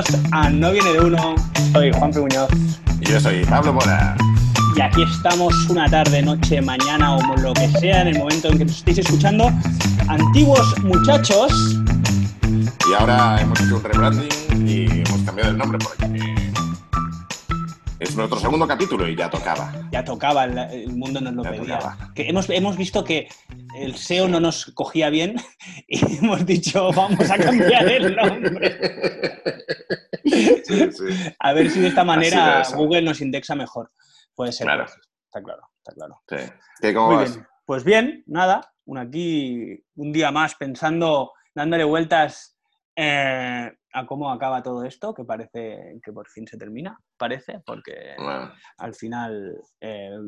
Bienvenidos a No Viene de Uno. Soy Juan Muñoz. Y yo soy Pablo Mora. Y aquí estamos una tarde, noche, mañana o lo que sea, en el momento en que nos estéis escuchando. Antiguos muchachos. Y ahora hemos hecho un rebranding y hemos cambiado el nombre porque es nuestro segundo capítulo y ya tocaba. Ya tocaba, el, mundo nos lo Ya pedía. Que hemos, hemos visto que el SEO no nos cogía bien y hemos dicho, vamos a cambiar el nombre. Sí, sí. A ver si de esta manera. Google nos indexa mejor. Puede ser. Claro. puede ser. Está claro, está claro. sí. ¿Qué, ¿Cómo Muy vas? bien. Pues bien, nada, un aquí, un día más pensando, dándole vueltas eh, a cómo acaba todo esto, que parece que por fin se termina, parece, porque Bueno, al final eh,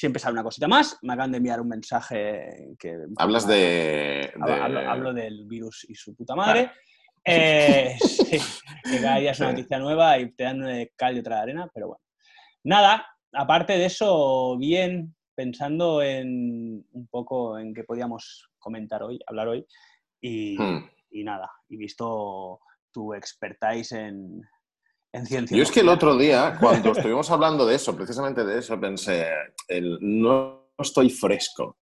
siempre sale una cosita más. Me acaban de enviar un mensaje que... hablas de... Hablo, de- hablo- hablo del virus y su puta madre. Eh, sí, que cada día es una noticia nueva y te dan una de cal y otra de arena, pero bueno. Nada, aparte de eso, bien, pensando en un poco en qué podíamos comentar hoy, hablar hoy, y, Hmm. y nada, y visto tu expertise en, en ciencia. Yo es que el otro día, cuando estuvimos hablando de eso, precisamente de eso, pensé, el, no estoy fresco.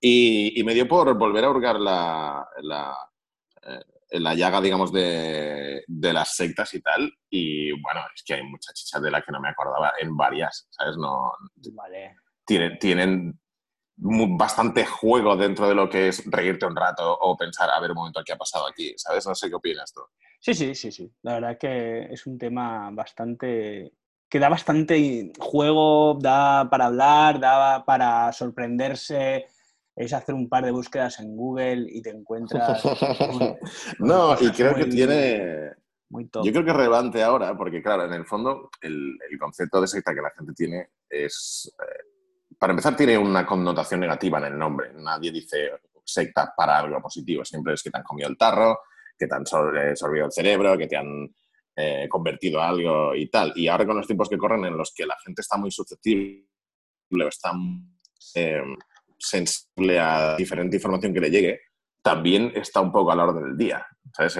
Y, me dio por volver a hurgar la, la, eh, la llaga, digamos, de, de las sectas y tal. Y bueno, es que hay mucha chicha de la que no me acordaba en varias, ¿sabes? No, Vale. tienen, tienen bastante juego dentro de lo que es reírte un rato o pensar, a ver un momento, ¿qué ha pasado aquí? ¿Sabes? No sé qué opinas tú. Sí, sí, sí, sí. La verdad que es un tema bastante que da bastante juego, da para hablar, da para sorprenderse. Es hacer un par de búsquedas en Google y te encuentras no, y creo que tiene... muy top. Yo creo que es relevante ahora, porque claro, en el fondo el, el concepto de secta que la gente tiene es... eh, para empezar, tiene una connotación negativa en el nombre. Nadie dice secta para algo positivo. Siempre es que te han comido el tarro, que te han eh, sorbido el cerebro, que te han eh, convertido a algo y tal. Y ahora con los tiempos que corren en los que la gente está muy susceptible o está eh, sensible a diferente información que le llegue, también está un poco a la orden del día. ¿Sabes?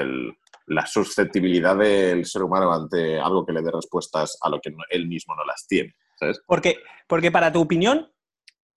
La susceptibilidad del ser humano ante algo que le dé respuestas a lo que él mismo no las tiene. ¿Sabes? Porque, porque para tu opinión,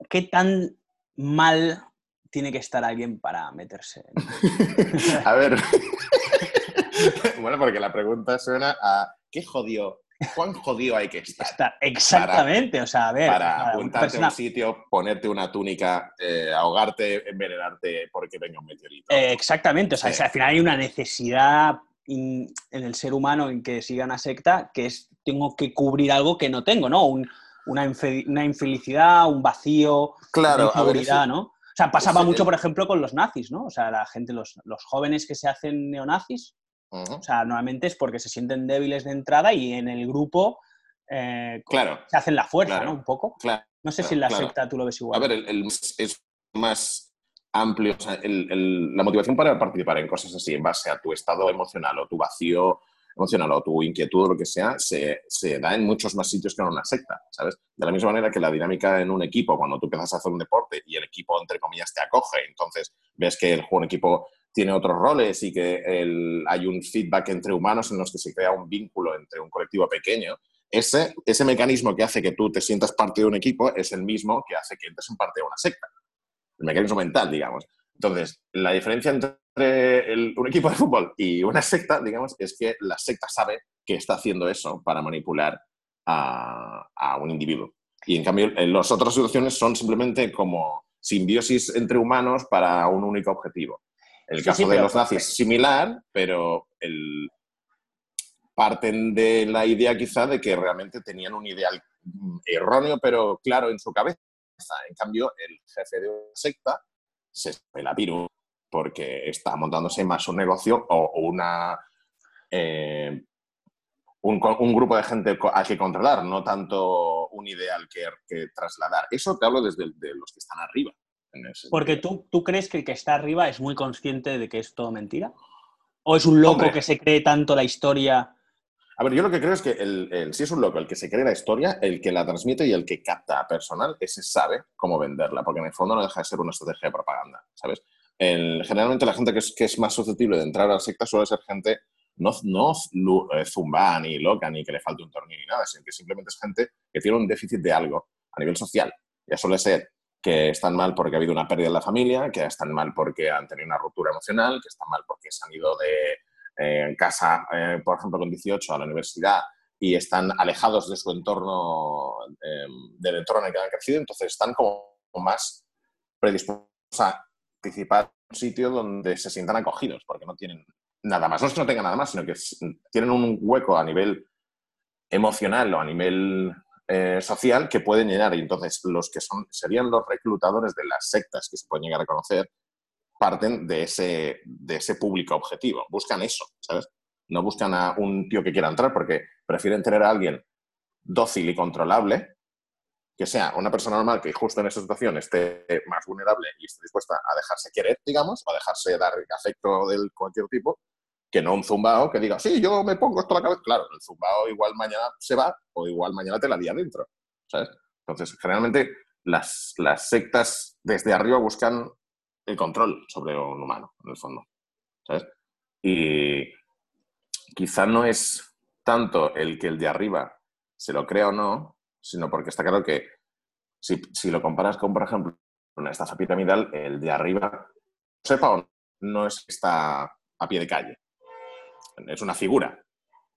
¿qué tan mal tiene que estar alguien para meterse? en- a ver. bueno, porque la pregunta suena a ¿qué jodió? ¿Cuán jodido hay que estar? Está- exactamente, o sea, a ver, para para apuntarte persona- a un sitio, ponerte una túnica, eh, ahogarte, envenenarte porque venga un meteorito. Eh, exactamente, o sea, Sí. al final hay una necesidad in- en el ser humano en que siga una secta, que es tengo que cubrir algo que no tengo, ¿no? Un- una, infe- una infelicidad, un vacío, claro, una inseguridad, ¿no? O sea, pasaba mucho, el- por ejemplo, con los nazis, ¿no? O sea, la gente, los, los jóvenes que se hacen neonazis, Ujú. o sea, normalmente es porque se sienten débiles de entrada y en el grupo eh, Claro, se hacen la fuerza, Claro. ¿no? Un poco. claro. No sé si en la secta tú lo ves igual. A ver, el, el- es más amplio. o sea, la motivación para participar en cosas así, en base a tu estado emocional o tu vacío emocional o tu inquietud o lo que sea, se, da en muchos más sitios que en una secta, ¿sabes? De la misma manera que la dinámica en un equipo, cuando tú empiezas a hacer un deporte y el equipo, entre comillas, te acoge, entonces ves que el juego equipo tiene otros roles y que hay un feedback entre humanos en los que se crea un vínculo entre un colectivo pequeño, ese, ese mecanismo que hace que tú te sientas parte de un equipo es el mismo que hace que entres en parte de una secta. El mecanismo mental, digamos. Entonces, la diferencia entre el- un equipo de fútbol y una secta, digamos, es que la secta sabe que está haciendo eso para manipular a, a un individuo. Y en cambio, en las otras situaciones son simplemente como simbiosis entre humanos para un único objetivo. El caso sí, de los nazis similar, pero el, parten de la idea quizá de que realmente tenían un ideal mm, erróneo, pero claro en su cabeza. En cambio, el jefe de una secta se la piru porque está montándose más un negocio o, una eh, un, un grupo de gente co- a que controlar, no tanto un ideal que, que trasladar. Eso te hablo desde el- de los que están arriba. Porque tú, tú crees que el que está arriba es muy consciente de que es todo mentira. ¿O es un loco Hombre. que se cree tanto la historia? A ver, yo lo que creo es que el, el- si es un loco el que se cree la historia, el que la transmite y el que capta a personal, ese sabe cómo venderla, porque en el fondo no deja de ser una estrategia de propaganda, ¿sabes? generalmente la gente que es, que es más susceptible de entrar a la secta suele ser gente no, no eh, zumba ni loca ni que le falte un tornillo ni nada, sino que simplemente es gente que tiene un déficit de algo a nivel social. Ya suele ser que están mal porque ha habido una pérdida en la familia, que están mal porque han tenido una ruptura emocional, que están mal porque se han ido de eh, casa, eh, por ejemplo, con 18 a la universidad y están alejados de su entorno, em, del entorno en el que han crecido, entonces están como más predispuestos a participar en un sitio donde se sientan acogidos, porque no tienen nada más. No es que no tengan nada más, sino que tienen un hueco a nivel emocional o a nivel eh, social que pueden llenar. Y entonces los que son, serían los reclutadores de las sectas que se pueden llegar a conocer parten de ese, de ese público objetivo. Buscan eso, ¿sabes? No buscan a un tío que quiera entrar porque prefieren tener a alguien dócil y controlable, que sea una persona normal que justo en esa situación esté más vulnerable y esté dispuesta a dejarse querer, digamos, a dejarse dar afecto de cualquier tipo, que no un zumbao que diga, sí, yo me pongo esto a la cabeza. Claro, el zumbao igual mañana se va o igual mañana te la di adentro. Entonces, generalmente las sectas desde arriba buscan el control sobre un humano, en el fondo, ¿sabes? Y quizá no es tanto el que el de arriba se lo crea o no, sino porque está claro que si, si lo comparas con, por ejemplo, una estafa piramidal, el de arriba, sepa o no, no está a pie de calle es una figura.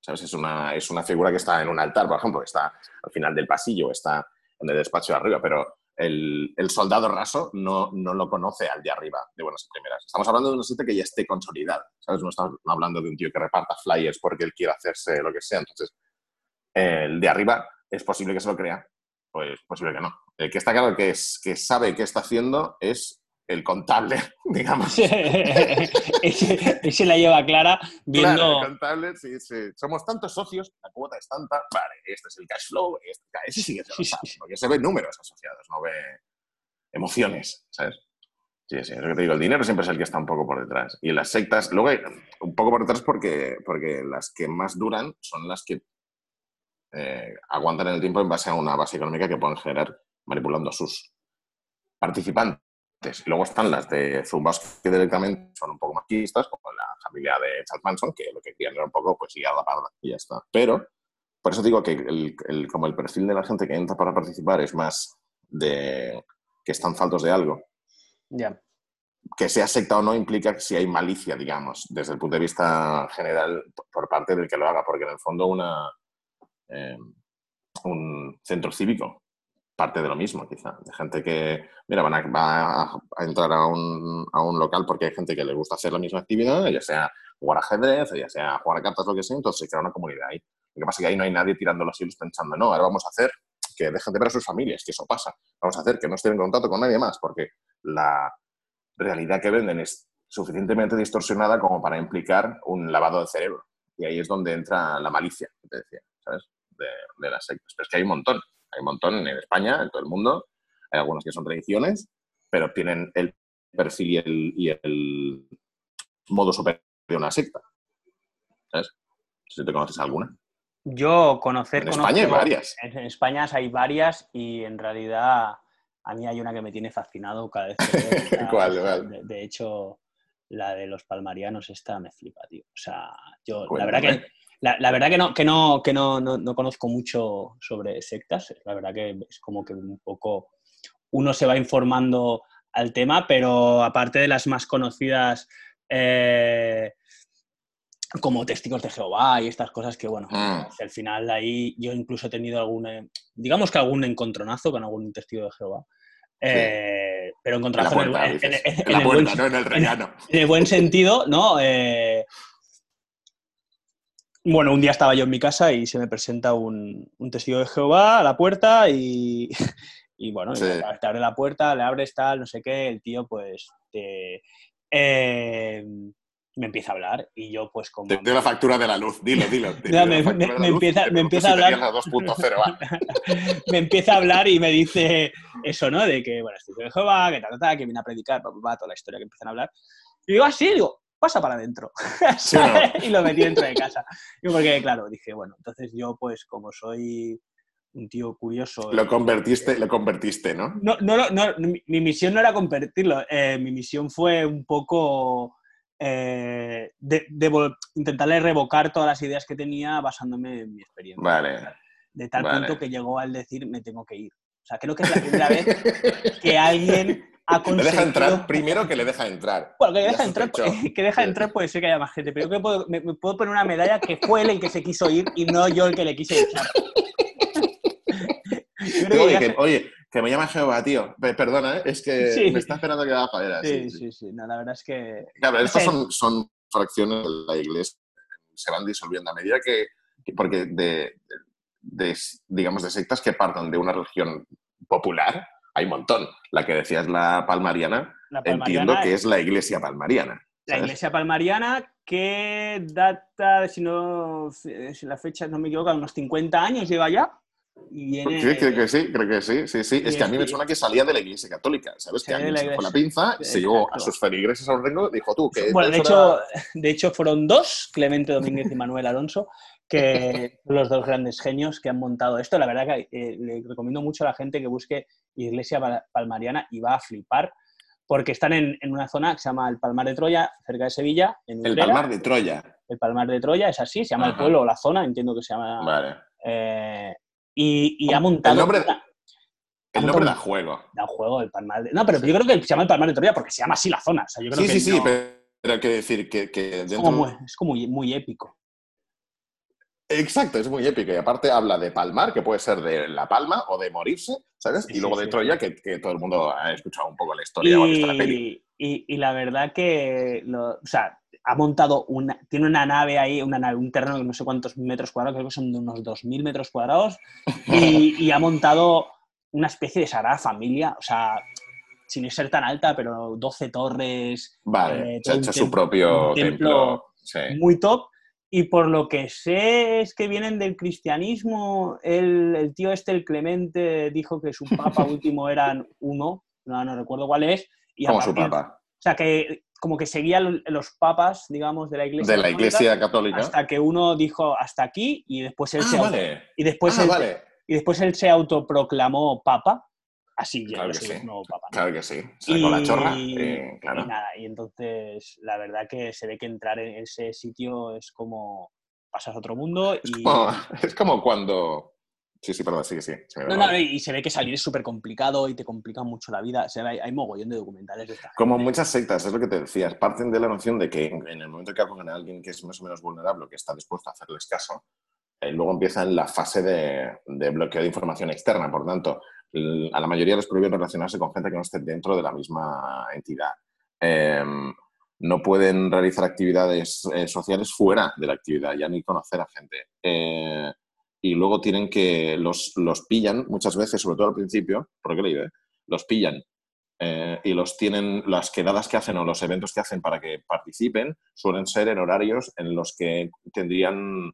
¿Sabes? Es una, es una figura que está en un altar, por ejemplo, está al final del pasillo, está en el despacho de arriba, pero el, soldado raso no, no, lo conoce al de arriba, de buenas primeras. Estamos hablando de una sitio que ya esté consolidada, ¿sabes? No estamos hablando de un tío que reparta flyers porque él quiere hacerse lo que sea. Entonces, el de arriba es posible que se lo crea, pues posible que no. El que está claro que, es, que sabe qué está haciendo es el contable, digamos. ese, la lleva clara viendo... Claro, el contable, sí, sí. Somos tantos socios, la cuota es tanta, vale, este es el cash flow, este, ese sí que se lo sabe, porque se ven números asociados, no ve emociones, ¿sabes? Sí, sí, es lo que te digo, el dinero siempre es el que está un poco por detrás. Y las sectas, luego hay un poco por detrás porque, porque las que más duran son las que eh, aguantan el tiempo en base a una base económica que pueden generar manipulando a sus participantes. Luego están las de Zumbas que directamente son un poco machistas, como la familia de Charles Manson, que lo que querían era un poco, pues ir a la parda y ya está. Pero, por eso digo que el, como el perfil de la gente que entra para participar es más de que están faltos de algo. Ya. Que sea secta o no implica si hay malicia, digamos, desde el punto de vista general por parte del que lo haga, porque en el fondo una, eh, un centro cívico parte de lo mismo, quizá. De gente que, mira, van a, va a, entrar a un, a un, local porque hay gente que le gusta hacer la misma actividad, ya sea jugar ajedrez, ya sea jugar a cartas, lo que sea, entonces se crea una comunidad ahí. Lo que pasa es que ahí no hay nadie tirando los hilos pensando, no, ahora vamos a hacer que dejen de ver a sus familias, que eso pasa. Vamos a hacer que no estén en contacto con nadie más, porque la realidad que venden es suficientemente distorsionada como para implicar un lavado de cerebro. Y ahí es donde entra la malicia, te decía, ¿sabes? De, de las sectas. Pero es que hay un montón. Hay un montón en España, en todo el mundo. Hay algunos que son tradiciones, pero tienen el perfil y el, y el modo superior de una secta. ¿Sabes? Si te conoces alguna. Yo conocer... En España hay varias. En España hay varias y en realidad a mí hay una que me tiene fascinado cada vez que ¿Cuál, De, hecho, la de los palmarianos esta me flipa, tío. O sea, yo la verdad que la, verdad que no, que, no, que no, no, conozco mucho sobre sectas. La verdad que es como que un poco uno se va informando al tema, pero aparte de las más conocidas eh, como testigos de Jehová y estas cosas que, bueno, mm. al final ahí yo incluso he tenido algún, digamos que algún encontronazo con algún testigo de Jehová. Eh, pero encontronazo en, el, en, buen, no en el En, el buen sentido, ¿no? Eh, bueno, un día estaba yo en mi casa y se me presenta un, testigo de Jehová a la puerta y, bueno, te abre la puerta, le abres tal, no sé qué, el tío pues eh, me empieza a hablar y yo pues como... Te, la factura de la luz, dilo, dilo. me, empieza, me empieza a hablar... me empieza a hablar y me dice eso, ¿no? De que, bueno, testigo de Jehová, que tal, tal, que viene a predicar, va, toda la historia que empiezan a hablar. Y digo, así, ah, digo, pasa para adentro. y lo metí dentro de casa. Y porque, claro, dije, bueno, entonces yo, pues, como soy un tío curioso. Lo convertiste, lo convertiste, ¿no? No, no, no, mi, misión no era convertirlo, eh, mi misión fue un poco eh, de, intentarle revocar todas las ideas que tenía basándome en mi experiencia. Vale. De tal punto que llegó al decir, me tengo que ir. O sea, creo que es la primera vez que alguien ha conseguido... Le deja entrar, primero que le deja entrar. Bueno, que le deja entrar, que deja entrar puede ser que haya más gente, pero yo me, puedo poner una medalla que fue él el que se quiso ir y no yo el que le quise echar. oye, que, me llama Jehová, tío. Perdona, ¿eh? es que me está esperando que haga padera. Sí, sí, sí. la verdad es que... Claro, estas son, fracciones de la iglesia. Se van disolviendo a medida que... porque de, digamos, de sectas que partan de una religión popular, hay un montón. La que decías, la palmariana, entiendo que es la iglesia palmariana. La iglesia palmariana que data, si no, si la fecha no me equivoco, unos 50 años lleva ya. Y creo que sí, creo que sí, sí, sí. Es que a mí me suena que salía de la iglesia católica, ¿sabes? Que alguien se la pinza, se llevó a sus feligreses a un rengo y dijo tú que... Bueno, de hecho, de hecho fueron dos, Clemente Domínguez y Manuel Alonso, que los dos grandes genios que han montado esto. La verdad que eh, le recomiendo mucho a la gente que busque Iglesia Palmariana y va a flipar, porque están en, una zona que se llama el Palmar de Troya, cerca de Sevilla. En el Palmar de Troya. El Palmar de Troya, es así, se llama el pueblo o la zona, entiendo que se llama... Vale. Eh, y, ha montado... El nombre, el nombre da juego. Da juego el Palmar de... No, pero yo creo que se llama el Palmar de Troya porque se llama así la zona. sí, sí, sí, pero hay que decir que, Es como, es como muy épico. Exacto, es muy épico. Y aparte habla de palmar, que puede ser de la palma o de morirse, ¿sabes? y luego de Troya, que, todo el mundo ha escuchado un poco la historia y, Y, la verdad que, o sea, ha montado una, tiene una nave ahí, una nave, un terreno de no sé cuántos metros cuadrados, creo que son de unos 2.000 metros cuadrados, y, ha montado una especie de sagrada familia, o sea, sin ser tan alta, pero 12 torres. Vale, eh, se ha hecho su propio templo, muy top y por lo que sé es que vienen del cristianismo. El, tío este, el Clemente, dijo que su papa último eran uno, no, no recuerdo cuál es. Y Como su papa. O sea, que como que seguía los papas, digamos, de la iglesia. De la iglesia católica. Hasta que uno dijo hasta aquí y después él, ah, se, vale. y después ah, él, y después él se autoproclamó papa así ya claro que sí. Claro que sí. Sacó la chorra y, claro. y, nada, y entonces la verdad que se ve que entrar en ese sitio es como pasas a otro mundo. Es, como, es como cuando... Sí, sí, perdón, sí, sí. no, no, y se ve que salir es súper complicado y te complica mucho la vida. Se ve, hay, mogollón de documentales de esta Como muchas sectas, es lo que te decías, parten de la noción de que en el momento que acogen a alguien que es más o menos vulnerable, que está dispuesto a hacerles caso, eh, luego empieza la fase de, de, bloqueo de información externa. Por tanto, a la mayoría les prohíben relacionarse con gente que no esté dentro de la misma entidad. Em, no pueden realizar actividades eh, sociales fuera de la actividad, ya ni conocer a gente. Eh, y luego tienen que, los, los, pillan muchas veces, sobre todo al principio, porque he leído, los pillan eh, y los tienen, las quedadas que hacen o los eventos que hacen para que participen suelen ser en horarios en los que tendrían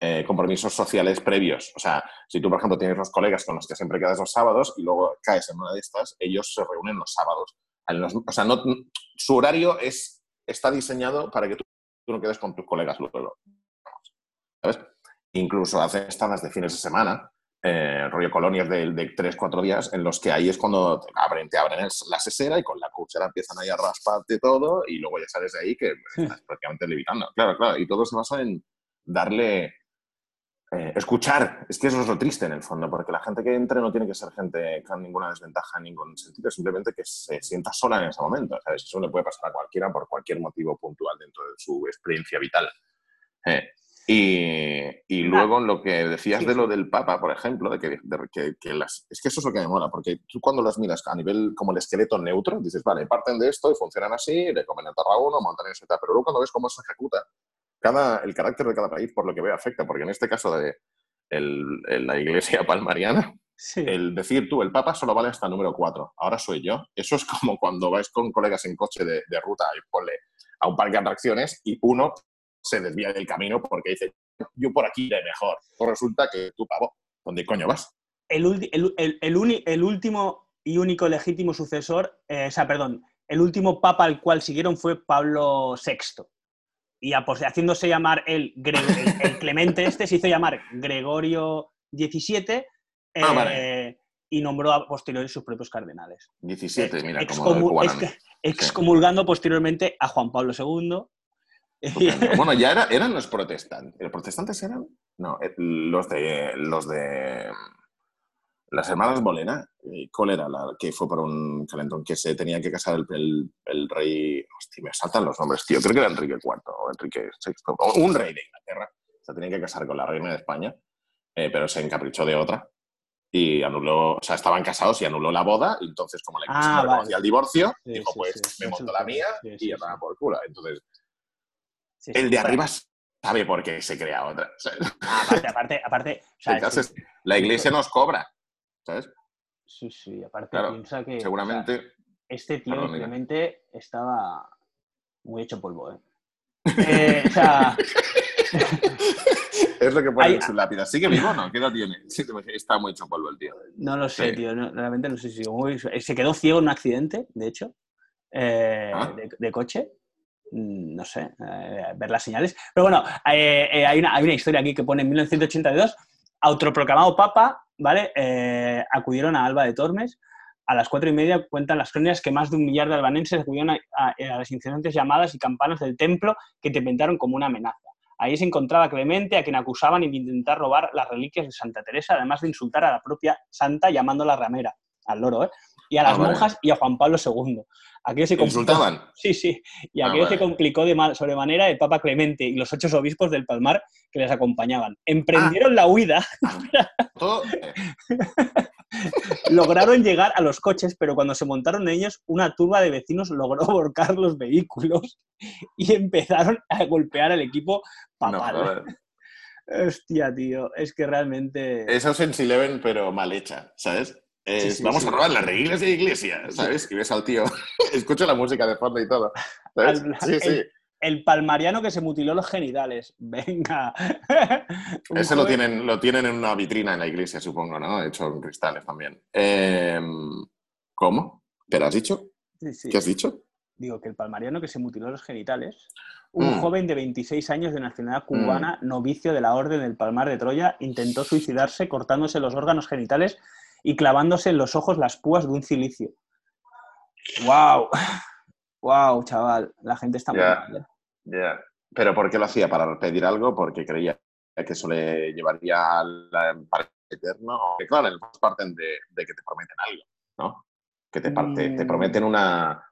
eh, compromisos sociales previos. O sea, si tú, por ejemplo, tienes los colegas con los que siempre quedas los sábados y luego caes en una de estas, ellos se reúnen los sábados. o sea, no, su horario es, está diseñado para que tú, no quedes con tus colegas luego. ¿Sabes? Incluso hacen estadas de fines de semana, eh, rollo colonias de, de 3, 4 días, en los que ahí es cuando te abren, te abren la sesera y con la cuchara empiezan ahí a rasparte todo y luego ya sales de ahí que estás prácticamente levitando. Claro, claro. Y todo se basa en darle eh, escuchar, es que eso es lo triste en el fondo, porque la gente que entre no tiene que ser gente con ninguna desventaja en ningún sentido, simplemente que se sienta sola en ese momento. ¿sabes? Eso le puede pasar a cualquiera por cualquier motivo puntual dentro de su experiencia vital. Eh, y, luego lo que decías de lo del Papa, por ejemplo, de que, que, las, es que eso es lo que me mola, porque tú cuando las miras a nivel como el esqueleto neutro, dices, vale, parten de esto y funcionan así, le comen el uno, montan y tal, pero luego cuando ves cómo se ejecuta, cada, el carácter de cada país, por lo que veo, afecta, porque en este caso de la iglesia palmariana, el decir tú, el Papa solo vale hasta el número 4, ahora soy yo. Eso es como cuando vais con colegas en coche de, ruta y ponle a un parque de atracciones y uno se desvía del camino porque dice, yo por aquí iré mejor. Pues resulta que tú, pavo, ¿dónde coño vas? El, el, el, último y único legítimo sucesor, eh, o sea, perdón, el último papa al cual siguieron fue Pablo VI y haciéndose llamar el, el, Clemente este, se hizo llamar Gregorio XVII Ah, vale. eh, y nombró a posteriori sus propios cardenales. 17, mira, como excomulgando posteriormente a Juan Pablo II. Bueno, ya era- eran los protestantes. ¿Los protestantes eran? No, eh, los de los de las hermanas Bolena. Eh, ¿Cuál era la que fue por un calentón que se tenía que casar el, el- el rey? Hostia, me saltan los nombres, tío. Creo que era Enrique IV o Enrique VI. o un rey de Inglaterra. Se tenía que casar con la reina de España, eh, pero se encaprichó de otra. Y anuló, o sea, estaban casados y anuló la boda. Y entonces, como la iglesia Ah, no vale. el divorcio, Sí, dijo: sí, Pues sí, me monto la mía y sí. por culo. Entonces, el de arriba sabe por qué se crea otra. ¿sabes? Ah, aparte, aparte, aparte. la iglesia nos cobra, ¿sabes? Sí, sí, aparte Claro, piensa que. o sea, Seguramente. este tío Perdón, estaba muy hecho polvo, ¿eh? Eh, o sea, es lo que pone Hay- en su lápida. ¿Sigue vivo o no? ¿Qué edad tiene? Está muy hecho polvo el tío. no lo sé, Sí. tío. no- realmente no sé si. muy- se quedó ciego en un accidente, de hecho, eh, Ah. de, de coche. Mm, No sé, eh, ver las señales. Pero bueno, eh, eh, hay, una, hay una historia aquí que pone en 1982, autoproclamado papa, ¿vale? Eh, acudieron a Alba de Tormes. A las cuatro y media cuentan las crónicas que más de un millar de albanenses acudieron a, a- a las incidentes llamadas y campanas del templo que interpretaron como una amenaza. Ahí se encontraba Clemente, a quien acusaban de intentar robar las reliquias de Santa Teresa, además de insultar a la propia santa llamándola ramera, al loro, ¿eh? Y a Ah, las vale. monjas y a Juan Pablo II. Aquello se complicó- ¿Insultaban? Sí, sí. Y Ah, aquello se vale. complicó de mal- sobremanera el Papa Clemente y los ocho obispos del Palmar que les acompañaban. Emprendieron la huida, Todo, eh, lograron llegar a los coches, pero cuando se montaron en ellos, una turba de vecinos logró volcar los vehículos y empezaron a golpear al equipo no, papal. ver. Hostia, tío, es que realmente... Es Ocean's Eleven, pero mal hecha, ¿sabes? Es, Sí, sí, vamos sí. a robar las reglas de iglesia, ¿sabes? Y ves al tío, escucha la música de fondo y todo. ¿sabes? Al- Sí, sí. el- El palmariano que se mutiló los genitales. Venga. Ese lo tienen, lo tienen en una vitrina en la iglesia, supongo, ¿no? Hecho en cristales también. Eh, ¿Cómo? ¿Te lo has dicho? ¿Qué has dicho? Digo que el palmariano que se mutiló los genitales, un Mm. joven de 26 años de nacionalidad cubana, novicio de la Orden del Palmar de Troya, intentó suicidarse cortándose los órganos genitales y clavándose en los ojos las púas de un cilicio. ¡Wow! ¡Wow, chaval! La gente está muy mal, ¿eh? ¿Pero por qué lo hacía? ¿Para pedir algo? Porque creía que eso le llevaría al eterno. Que claro, en el fondo parten de, de que te prometen algo, ¿no? Que te, parte- te Mm. prometen una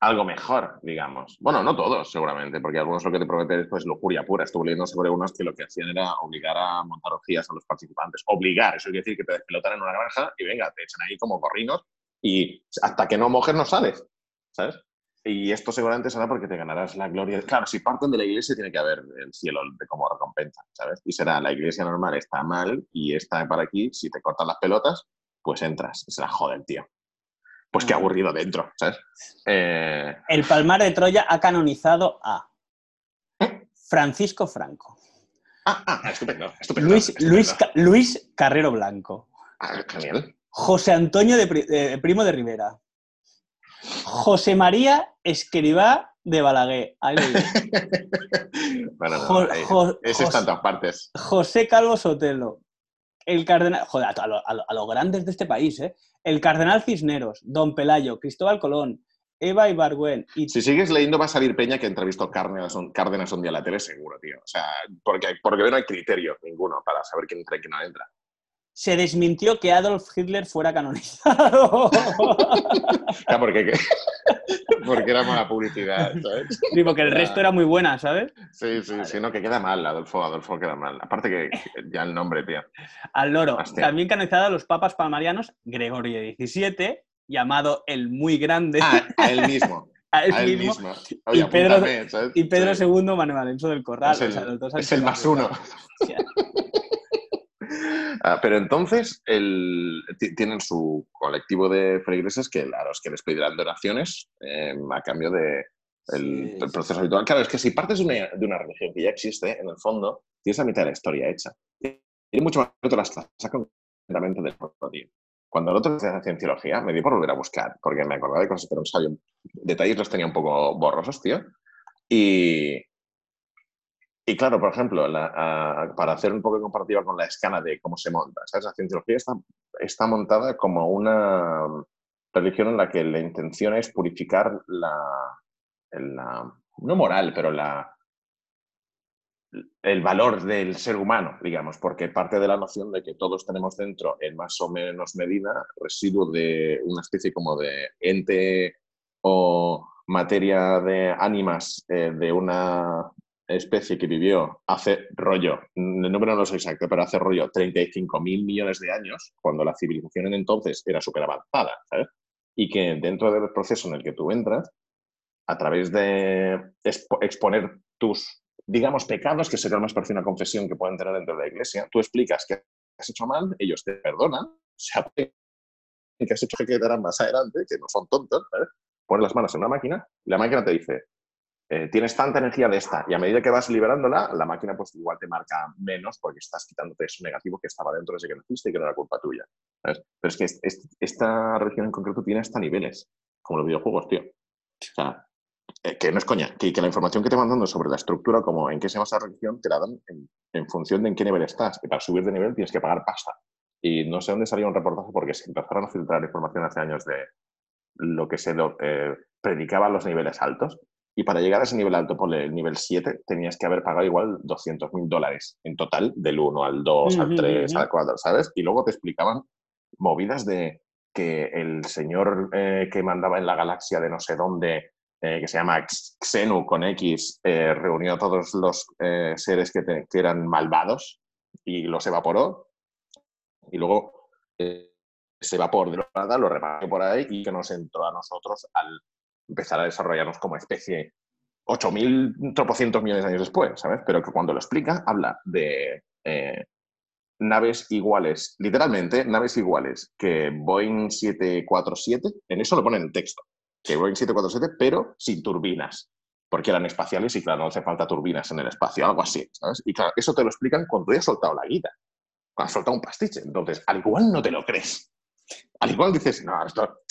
algo mejor, digamos. Bueno, no todos, seguramente, porque algunos lo que te prometen es pues lujuria pura. Estuve leyendo sobre unos que lo que hacían era obligar a montar orgías a los participantes. Obligar, eso quiere decir que te despelotan en una granja y venga, te echan ahí como gorrinos y hasta que no mojes no sales, ¿sabes? Y esto seguramente será porque te ganarás la gloria. Claro, si parten de la iglesia tiene que haber el cielo de como recompensa, ¿sabes? Y será la iglesia normal está mal y está para aquí, si te cortan las pelotas, pues entras. Y será joder, tío. Pues qué aburrido dentro, ¿sabes? Eh, El Palmar de Troya ha canonizado a Francisco Franco, ah, ah, estupendo, estupendo. Luis, estupendo. Luis, Ca- Luis Carrero Blanco, Ah, genial. José Antonio de, Pri- de Primo de Rivera, José María Escribá de Balaguer, ahí. Bueno, no, Jo- eh, jo- ese está en Jos- todas partes. José Calvo Sotelo, el cardenal, joder, a, a los grandes de este país, ¿eh? El cardenal Cisneros, Don Pelayo, Cristóbal Colón, Eva Ibargüen y Si sigues leyendo va a salir Peña que entrevistó Cárdenas, Cárdenas un día a la tele, seguro, tío. O sea, porque, porque no hay criterio ninguno para saber quién entra y quién no entra. Se desmintió que Adolf Hitler fuera canonizado. Porque, porque era mala publicidad, ¿sabes? Digo que el resto era muy buena, ¿sabes? Sí, sí, sí, no, que queda mal, Adolfo, Adolfo queda mal. Aparte que ya el nombre, tío. Al loro. Hostia. También canonizado a los papas palmarianos, Gregorio XVII, llamado el muy grande, Ah, a él mismo. a él A él mismo, mismo. Oye, Y Pedro- y Pedro Sí. II Manuel Alonso del Corral. Es el, o sea, los dos han es el más uno. Ah, pero entonces el- ti- tienen su colectivo de feligreses que a los que les pedirán donaciones eh, a cambio de el, Sí, el sí. proceso habitual. Claro, es que si partes de una, de una religión que ya existe, en el fondo, tienes la mitad de la historia hecha. Y mucho más que te las sacan completamente del tío. Cuando el otro hacía cienciología, me dio por volver a buscar, porque me acordaba de cosas, pero no sabía. Detalles los tenía un poco borrosos, tío. Y, y claro, por ejemplo, para hacer un poco de comparativa con la escala de cómo se monta, ¿sabes? la cienciología está, montada como una religión en la que la intención es purificar la, la no moral, pero la, el valor del ser humano, digamos, porque parte de la noción de que todos tenemos dentro, en más o menos medida, residuo de una especie como de ente o materia de ánimas eh, de una especie que vivió hace rollo, el número no sé exacto, pero hace rollo 35 mil millones de años, cuando la civilización en entonces era súper avanzada, ¿sabes? Y que dentro del proceso en el que tú entras, a través de exponer tus digamos, pecados, que sería más parecido a una confesión que pueden tener dentro de la iglesia, tú explicas que has hecho mal, ellos te perdonan, se que has hecho que quedarán más adelante, que no son tontos, ¿vale? pones las manos en una máquina la máquina te dice, eh, tienes tanta energía de esta y a medida que vas liberándola, la máquina pues igual te marca menos porque estás quitándote eso negativo que estaba dentro desde que naciste y que no era culpa tuya. Pero es que esta religión en concreto tiene hasta niveles, como los videojuegos, tío. O sea, eh, que no es coña, que, la información que te van dando sobre la estructura, como en qué se basa la religión, te la dan en, función de en qué nivel estás. Y para subir de nivel tienes que pagar pasta. Y no sé dónde salió un reportaje porque se empezaron a filtrar información hace años de lo que se eh, predicaba los niveles altos. Y para llegar a ese nivel alto, por el nivel 7, tenías que haber pagado igual 200 mil dólares en total, del 1 al 2, al 3, al 4, ¿sabes? Y luego te explicaban movidas de que el señor eh, que mandaba en la galaxia de no sé dónde eh, que se llama Xenu con X, eh, reunió a todos los eh, seres que, eran malvados y los evaporó. Y luego ese vapor de nada lo repartió por ahí y que nos entró a nosotros al empezar a desarrollarnos como especie 8.000 tropocientos millones de años después, ¿sabes? Pero que cuando lo explica habla de naves iguales, literalmente naves iguales que Boeing 747, en eso lo pone en texto que Boeing 747, pero sin turbinas, porque eran espaciales y claro, no hace falta turbinas en el espacio, algo así, ¿sabes? Y claro, eso te lo explican cuando ya has soltado la guita, cuando has soltado un pastiche. Entonces, al igual no te lo crees. Al igual dices, no, esto,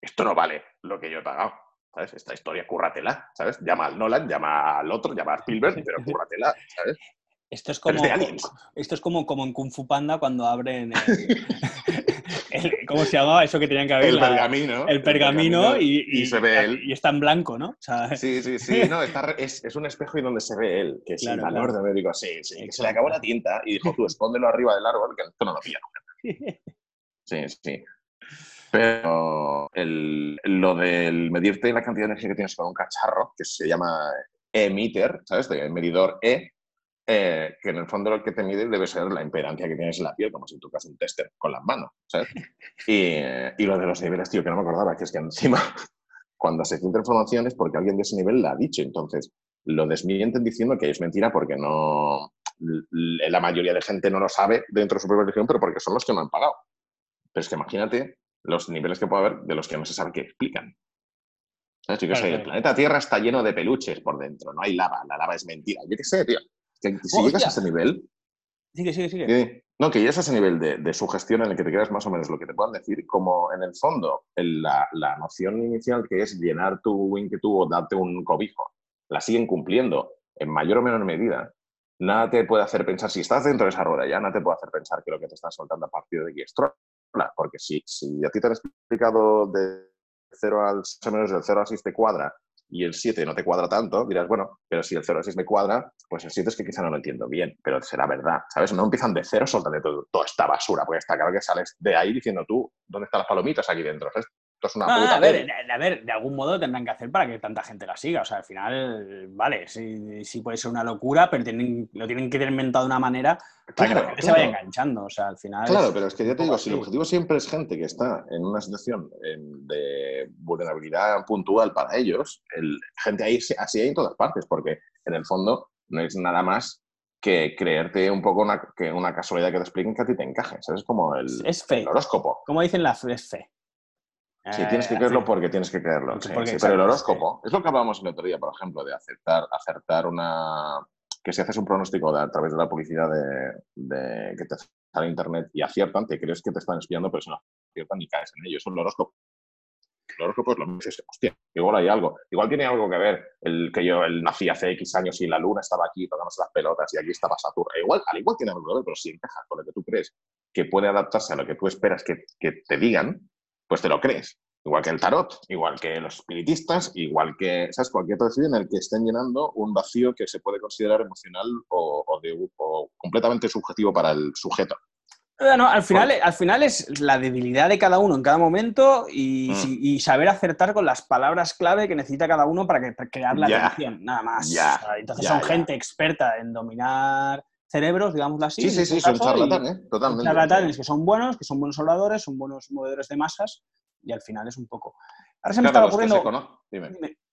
esto no vale lo que yo he pagado. ¿Sabes? Esta historia, cúrratela, ¿sabes? Llama al Nolan, llama al otro, llama a Spielberg, pero cúrratela, ¿sabes? Esto es como, esto es como, como en Kung Fu Panda cuando abren ¿Cómo se llamaba eso que tenían que abrir? El pergamino. El pergamino, y, se ve él. Y está en blanco, ¿no? sí, sí, sí. No, es, es, un espejo y donde se ve él, que es el valor de médico. Sí, sí. Se le acabó la tinta y dijo, tú escóndelo arriba del árbol, que esto no lo pilla Sí, sí. Pero el, lo del medirte la cantidad de energía que tienes con un cacharro, que se llama e-meter, ¿sabes? El medidor E, eh, que en el fondo lo que te mide debe ser la impedancia que tienes en la piel, como si tocas un tester con las manos, ¿sabes? Y, y, lo de los niveles, tío, que no me acordaba, que es que encima, cuando se filtra información es porque alguien de ese nivel la ha dicho, entonces lo desmienten diciendo que es mentira porque no... La mayoría de gente no lo sabe dentro de su propia religión, pero porque son los que no han pagado. Pero es que imagínate los niveles que puede haber de los que no se sabe qué explican. ¿Sabes? Yo el planeta Tierra está lleno de peluches por dentro, no hay lava, la lava es mentira. Yo qué sé, tío. Que si llegas a ese nivel. Sigue, sigue, sigue. no, que llegas a ese nivel de, de, sugestión en el que te quedas más o menos lo que te puedan decir, como en el fondo la, la, noción inicial que es llenar tu inquietud o darte un cobijo, la siguen cumpliendo en mayor o menor medida. Nada te puede hacer pensar, si estás dentro de esa rueda ya, nada te puede hacer pensar que lo que te están soltando a partir de aquí es trola, porque si, si a ti te han explicado de 0 al menos del 0 al 6 te cuadra y el 7 no te cuadra tanto, dirás, bueno, pero si el 0 al 6 me cuadra, pues el 7 es que quizá no lo entiendo bien, pero será verdad, ¿sabes? No empiezan de cero, soltando toda esta basura, porque está claro que sales de ahí diciendo tú, ¿dónde están las palomitas aquí dentro? Esto es una ah, puta a, ver, a ver, de algún modo tendrán que hacer para que tanta gente la siga. O sea, al final, vale, sí, sí puede ser una locura, pero tienen, lo tienen que tener inventado de una manera para que la gente se vaya enganchando. O sea, al final. Claro, pero es que ya te digo, si el objetivo siempre es gente que está en una situación de vulnerabilidad puntual para ellos, el, gente ahí así hay en todas partes, porque en el fondo no es nada más que creerte un poco una, que una casualidad que te expliquen que a ti te encaje. Es como el, es fe. el horóscopo. Como dicen la fe, es fe. Sí, tienes que eh, creerlo porque tienes que creerlo. pero el horóscopo, es lo que hablábamos el otro día, por ejemplo, de acertar, acertar una. que si haces un pronóstico a través de la publicidad de, que te sale internet y aciertan, te crees que te están espiando, pero si no aciertan y caes en ello. Es un horóscopo. El horóscopo es lo mismo. Hostia, igual hay algo. Igual tiene algo que ver el que yo el nací hace X años y la luna estaba aquí tocándose las pelotas y aquí estaba Saturno. Igual, al igual tiene algo que ver, pero si encaja con lo que tú crees que puede adaptarse a lo que tú esperas que, que te digan, pues te lo crees. Igual que el tarot, igual que los espiritistas, igual que, ¿sabes? Cualquier perfil en el que estén llenando un vacío que se puede considerar emocional o, o completamente subjetivo para el sujeto. Bueno, al final, al final es la debilidad de cada uno en cada momento y, mm. saber acertar con las palabras clave que necesita cada uno para, crear la atención, nada más. entonces son gente experta en dominar cerebros, digámoslo así. Sí, sí, sí, son charlatanes, totalmente. Charlatanes que son buenos, que son buenos habladores, son buenos movedores de masas y al final es un poco. Ahora se me estaba ocurriendo.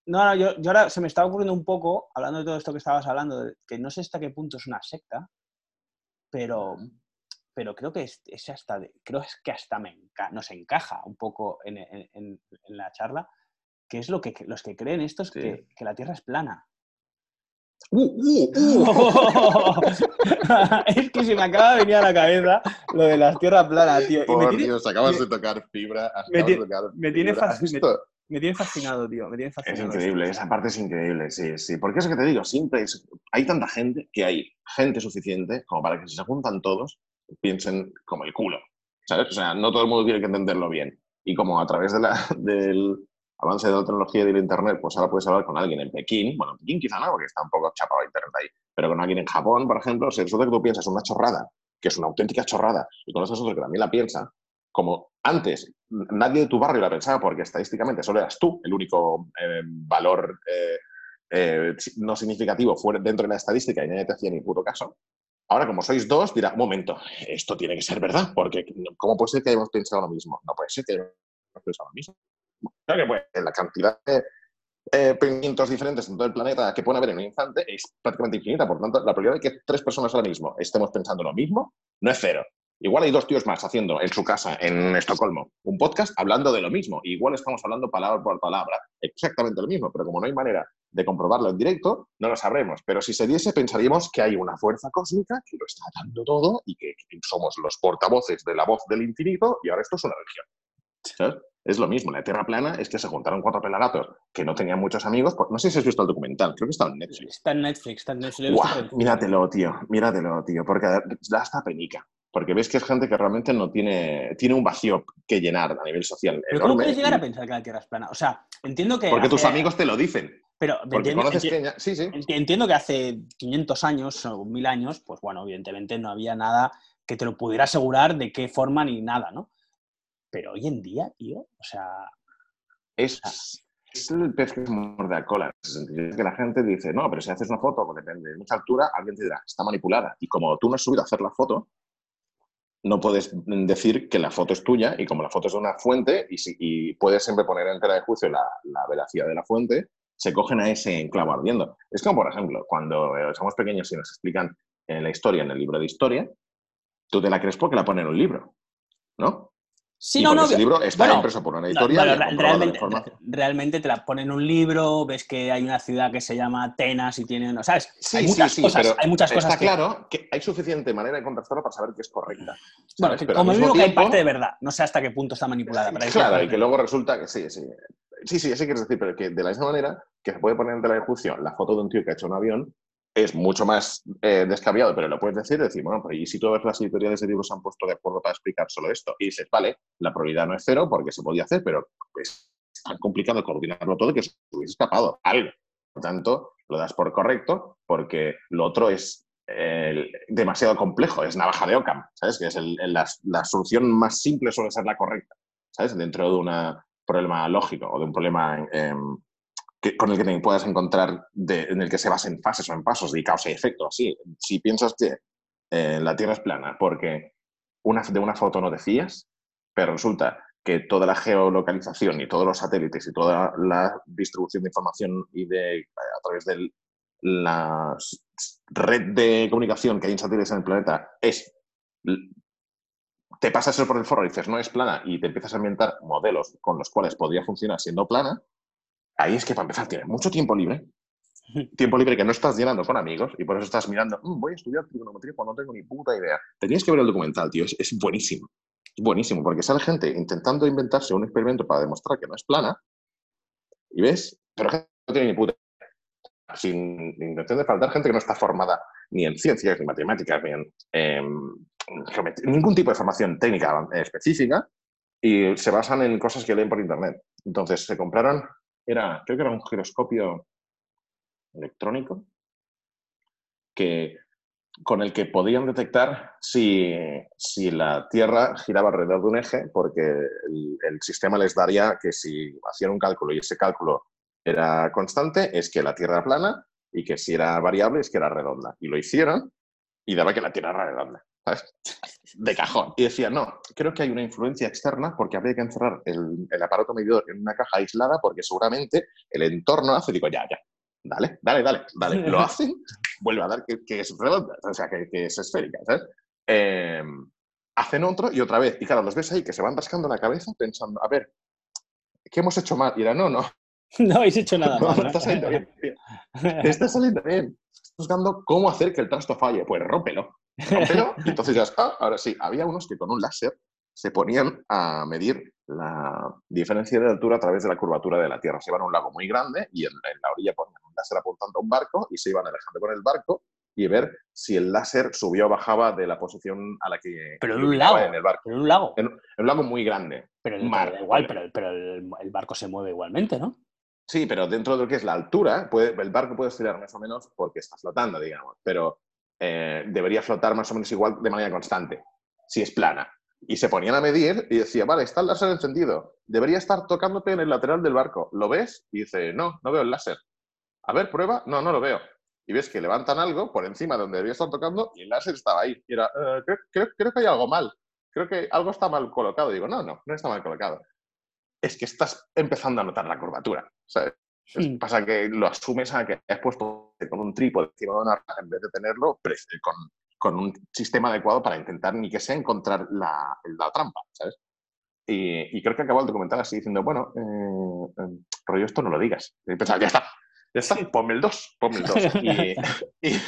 No, no, yo, ahora se me estaba ocurriendo un poco, hablando de todo esto que estabas hablando, que no sé hasta qué punto es una secta, pero pero creo que es, hasta creo que hasta me nos encaja un poco en, la charla, que es lo que los que creen estos que, que, la Tierra es plana. Uh, uh, uh. es que se me acaba de venir a la cabeza lo de la Tierra plana, tío. Por me Dios, acabas de tocar fibra. Me, tiene me, tiene fascinado, tío. Me tiene fascinado. Es increíble, esa parte es increíble, sí, sí. Porque es que te digo, siempre hay tanta gente que hay gente suficiente como para que si se juntan todos piensen como el culo. ¿Sabes? O sea, no todo el mundo tiene que entenderlo bien. Y como a través de la, del avance de la tecnología y del Internet, pues ahora puedes hablar con alguien en Pekín, bueno, en Pekín quizá no, porque está un poco chapado el Internet ahí, pero con alguien en Japón, por ejemplo, si de que tú piensas una chorrada, que es una auténtica chorrada, y conoces otro que también la piensa, como antes nadie de tu barrio la pensaba porque estadísticamente solo eras tú el único eh, valor eh, eh, no significativo fuera, dentro de la estadística y nadie te hacía ni puto caso, Ahora, como sois dos, dirá, momento, esto tiene que ser verdad, porque ¿cómo puede ser que hayamos pensado lo mismo? No puede ser que hayamos pensado lo mismo. Que pues, la cantidad de eh, diferentes en todo el planeta que puede haber en un instante es prácticamente infinita. Por tanto, la probabilidad de que tres personas ahora mismo estemos pensando lo mismo no es cero. Igual hay dos tíos más haciendo en su casa, en Estocolmo, un podcast hablando de lo mismo. Igual estamos hablando palabra por palabra, exactamente lo mismo, pero como no hay manera de comprobarlo en directo, no lo sabremos. Pero si se diese, pensaríamos que hay una fuerza cósmica que lo está dando todo y que, somos los portavoces de la voz del infinito y ahora esto es una religión. Es lo mismo, la Tierra plana es que se juntaron cuatro pelagatos que no tenían muchos amigos. No sé si has visto el documental, creo que está en Netflix. Está en Netflix, está en Netflix. míratelo, tío, míratelo, tío, porque da hasta penica. Porque ves que es gente que realmente no tiene, tiene un vacío que llenar a nivel social. ¿Pero ¿Cómo puedes llegar a pensar que la Tierra es plana? O sea, entiendo que... Porque tus amigos te lo dicen. Pero entiendo, que sí, sí. entiendo que hace 500 años o 1000 años, pues bueno, evidentemente no había nada que te lo pudiera asegurar de qué forma ni nada, ¿no? Pero hoy en día, tío, o sea... Es, es el pez que se muerde a cola. En que la gente dice, no, pero si haces una foto, depende de mucha altura, alguien te dirá, está manipulada. Y como tú no has subido a hacer la foto, no puedes decir que la foto es tuya y como la foto es de una fuente y, si, puedes siempre poner en tela de juicio la, la, veracidad de la fuente, se cogen a ese enclavo ardiendo. Es como, por ejemplo, cuando eh, somos pequeños y nos explican en la historia, en el libro de historia, tú te la crees porque la ponen en un libro, ¿no? Sí, no, no. Ese libro está impreso por una editorial. realmente, realmente, te la ponen en un libro, ves que hay una ciudad que se llama Atenas y tiene. ¿no? ¿Sabes? Sí, hay, muchas cosas, hay muchas cosas. Está claro que hay suficiente manera de contrastarlo para saber que es correcta. Bueno, como mismo que hay parte de verdad. No sé hasta qué punto está manipulada. claro, y que luego resulta que sí, sí. Sí, sí, eso quieres decir, pero que de la misma manera que se puede poner en tela de juicio la foto de un tío que ha hecho un avión, es mucho más eh, descabellado, pero lo puedes decir, decir, bueno, pues y si todas las editoriales de libros se han puesto de acuerdo para explicar solo esto, y dices, vale, la probabilidad no es cero porque se podía hacer, pero es tan complicado coordinarlo todo que se hubiese escapado algo. Por tanto, lo das por correcto porque lo otro es demasiado complejo, es navaja de Ockham, ¿sabes? Que es la, solución más simple suele ser la correcta, ¿sabes? Dentro de un problema lógico o de un problema con el que te puedas encontrar en el que se basa en fases o en pasos de causa y efecto. Así, si piensas que eh, la Tierra es plana porque una, de una foto no te fías, pero resulta que toda la geolocalización y todos los satélites y toda la distribución de información y de, a través de la red de comunicación que hay en satélites en el planeta es te pasas por el foro y dices no es plana y te empiezas a inventar modelos con los cuales podría funcionar siendo plana, ahí es que para empezar tienes mucho tiempo libre, tiempo libre que no estás llenando con amigos y por eso estás mirando, mm, voy a estudiar trigonometría cuando no tengo ni puta idea. Te tienes que ver el documental, tío, es, buenísimo. buenísimo, porque sale gente intentando inventarse un experimento para demostrar que no es plana, y ves, pero no tiene ni puta sin intención de faltar gente que no está formada ni en ciencias, ni matemáticas, ni en em, ningún tipo de formación técnica específica, y se basan en cosas que leen por internet. Entonces se compraron, era, creo que era un giroscopio electrónico, que, con el que podían detectar si, si la Tierra giraba alrededor de un eje, porque el, el, sistema les daría que si hacían un cálculo y ese cálculo era constante, es que la Tierra era plana, y que si era variable, es que era redonda. Y lo hicieron y daba que la Tierra era redonda. De cajón. Y decía, no, creo que hay una influencia externa porque habría que encerrar el, el, aparato medidor en una caja aislada porque seguramente el entorno hace, digo, ya, ya, dale, dale, dale, dale. Lo hacen, vuelve a dar que, que es redonda, o sea, que, que es esférica, ¿sabes? Eh, hacen otro y otra vez. Y claro, los ves ahí que se van rascando la cabeza pensando, a ver, ¿qué hemos hecho mal? Y era, no, no. No habéis hecho nada mal. No, está saliendo bien. Tío. Está saliendo bien. Estás buscando cómo hacer que el trasto falle. Pues rómpelo. Y entonces ya está. Ahora sí, había unos que con un láser se ponían a medir la diferencia de altura a través de la curvatura de la Tierra. Se iban a un lago muy grande y en, en la orilla ponían un láser apuntando a un barco y se iban alejando con el barco y ver si el láser subió o bajaba de la posición a la que pero en un lago en el barco. Pero en un lago. En, en un lago muy grande. Pero, un mar. pero igual, pero, pero el, el, barco se mueve igualmente, ¿no? Sí, pero dentro de lo que es la altura, puede, el barco puede oscilar más o menos porque está flotando, digamos, pero eh, debería flotar más o menos igual de manera constante, si es plana. Y se ponían a medir y decía, vale, está el láser encendido, debería estar tocándote en el lateral del barco. ¿Lo ves? Y dice, no, no veo el láser. A ver, prueba. No, no lo veo. Y ves que levantan algo por encima de donde debería estar tocando y el láser estaba ahí. Y era, eh, creo, creo, creo que hay algo mal. Creo que algo está mal colocado. digo, no, no, no está mal colocado. Es que estás empezando a notar la curvatura. ¿sabes? Pasa que lo asumes a que has puesto con un trípode encima de una raja en vez de tenerlo con, con, un sistema adecuado para intentar ni que sea encontrar la, la trampa, ¿sabes? Y, y, creo que acabó el documental así diciendo, bueno, eh, eh, rollo, esto no lo digas. Y pensaba, ya está, ya está, ponme el 2, ponme el 2. Y, y,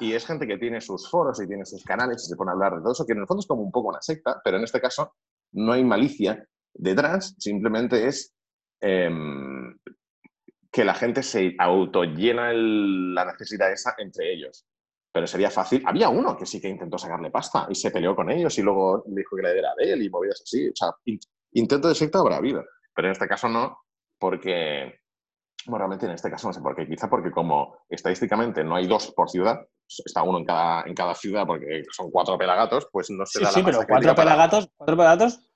y, es gente que tiene sus foros y tiene sus canales y se pone a hablar de todo eso, que en el fondo es como un poco una secta, pero en este caso no hay malicia detrás, simplemente es eh, que la gente se autollena el, la necesidad esa entre ellos. Pero sería fácil. Había uno que sí que intentó sacarle pasta y se peleó con ellos y luego dijo que la era de él y movidas así. O sea, intento de secta habrá habido. Pero en este caso no, porque. Bueno, realmente en este caso no sé por qué. Quizá porque como estadísticamente no hay dos por ciudad, está uno en cada, en cada ciudad porque son cuatro pelagatos, pues no se sí, da sí, la pero cuatro pelagatos, para... cuatro pelagatos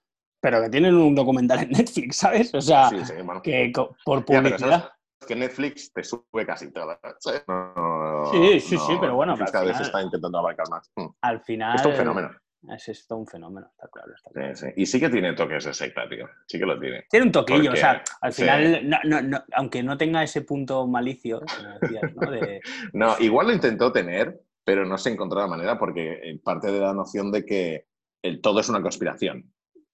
pero que tienen un documental en Netflix, ¿sabes? O sea, sí, sí, bueno. que por publicidad. Ya, que Netflix te sube casi todo. ¿sabes? No, sí, sí, no, sí, pero bueno. Cada vez está intentando abarcar más. Al final. Esto es un fenómeno. Es esto un fenómeno, está claro. Está claro. Sí, sí. Y sí que tiene toques de secta, tío. Sí que lo tiene. Tiene un toquillo, Porque, o sea, al final, sí. no, no, no, aunque no tenga ese punto malicio, como decías, ¿no? De... no, igual lo intentó tener, pero no se encontró la manera porque parte de la noción de que el todo es una conspiración.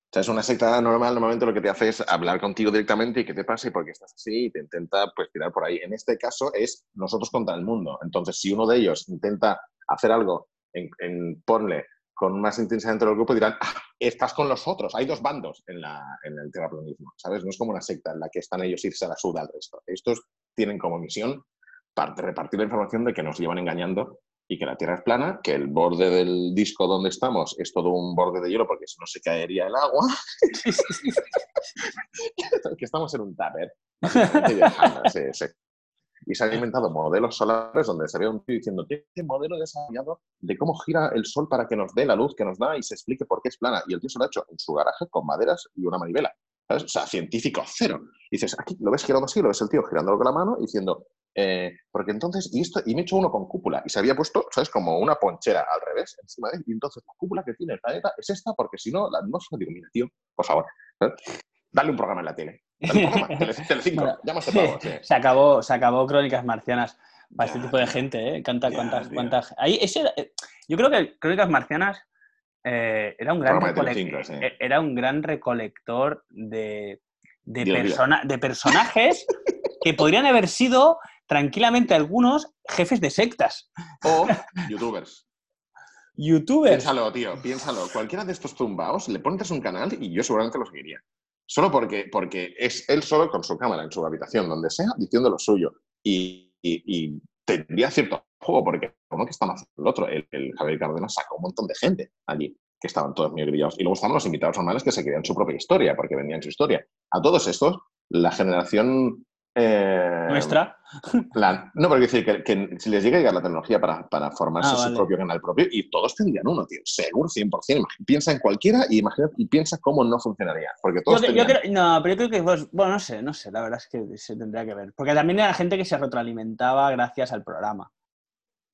O sea, es una secta normal, normalmente lo que te hace es hablar contigo directamente y qué te pasa y por qué estás así y te intenta pues tirar por ahí. En este caso es nosotros contra el mundo. Entonces, si uno de ellos intenta hacer algo en, ponle con más intensidad dentro del grupo, dirán, ah, estás con los otros. Hay dos bandos en, la, en el terraplanismo, ¿sabes? No es como una secta en la que están ellos irse a la suda al resto. Estos tienen como misión repartir la información de que nos llevan engañando y que la Tierra es plana, que el borde del disco donde estamos es todo un borde de hielo porque si no se caería el agua, que estamos en un tupper. sí, sí. Y se han inventado modelos solares donde se había un tío diciendo este modelo desarrollado de cómo gira el sol para que nos dé la luz que nos da y se explique por qué es plana. Y el tío se lo ha hecho en su garaje con maderas y una manivela. ¿Sabes? O sea, científico cero. Y dices, aquí lo ves girando así, lo ves el tío girándolo con la mano y diciendo, eh, porque entonces, y, esto, y me he hecho uno con cúpula, y se había puesto, ¿sabes? Como una ponchera al revés, encima de él, y entonces la cúpula que tiene el planeta es esta, porque si no, la atmósfera, digo, mira, tío, por favor, ¿sabes? dale un programa en la tele. Dale un programa, Telecinco, bueno, pavo, sí. se, acabó, se acabó Crónicas Marcianas para ya, este tipo de gente, ¿eh? Canta, ya, cuántas, cuántas... Ahí, ese, yo creo que Crónicas Marcianas eh, era, un gran Telecinco, sí. era un gran recolector de, de, persona, de personajes que podrían haber sido tranquilamente algunos jefes de sectas. O youtubers. youtubers. Piénsalo, tío, piénsalo. Cualquiera de estos tumbaos le pones un canal y yo seguramente lo seguiría. Solo porque, porque es él solo con su cámara en su habitación, donde sea, diciendo lo suyo. Y, y- y tendría cierto juego, porque como que está más el otro, el, el Javier Cárdenas sacó un montón de gente allí, que estaban todos muy grillados. Y luego estaban los invitados normales que se querían su propia historia, porque vendían su historia. A todos estos, la generación... eh, Nuestra. no, pero quiero decir que, que si les llega a llegar la tecnología para, para formarse Ah, su propio canal propio, y todos tendrían uno, tío, seguro, 100%. Imag- Piensa en cualquiera y, imagina, y piensa cómo no funcionaría. Porque todos cre- yo tenían- creo, no, pero yo creo que, bueno, no sé, no sé, la verdad es que se tendría que ver. Porque también era gente que se retroalimentaba gracias al programa.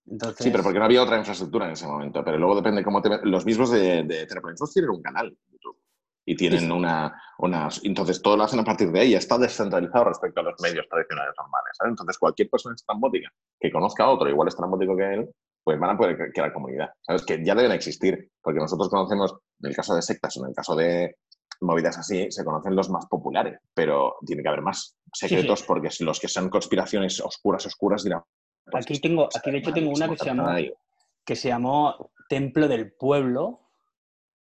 Entonces, Sí, pero porque no había otra infraestructura en ese momento. Pero luego depende cómo te... Los mismos de, de tienen un canal en YouTube. Y tienen Sí, sí. una, unas... Entonces, todo lo hacen a partir de ahí. Está descentralizado respecto a los medios tradicionales normales. ¿sabes? Entonces, cualquier persona estrambótica que conozca a otro igual estrambótico que él, pues van a poder la comunidad. ¿Sabes? Que ya deben existir. Porque nosotros conocemos, en el caso de sectas, en el caso de movidas así, se conocen los más populares. Pero tiene que haber más secretos porque los que sean conspiraciones oscuras, oscuras dirán... Aquí tengo, aquí de hecho tengo una que se llamó, que se llamó Templo del Pueblo,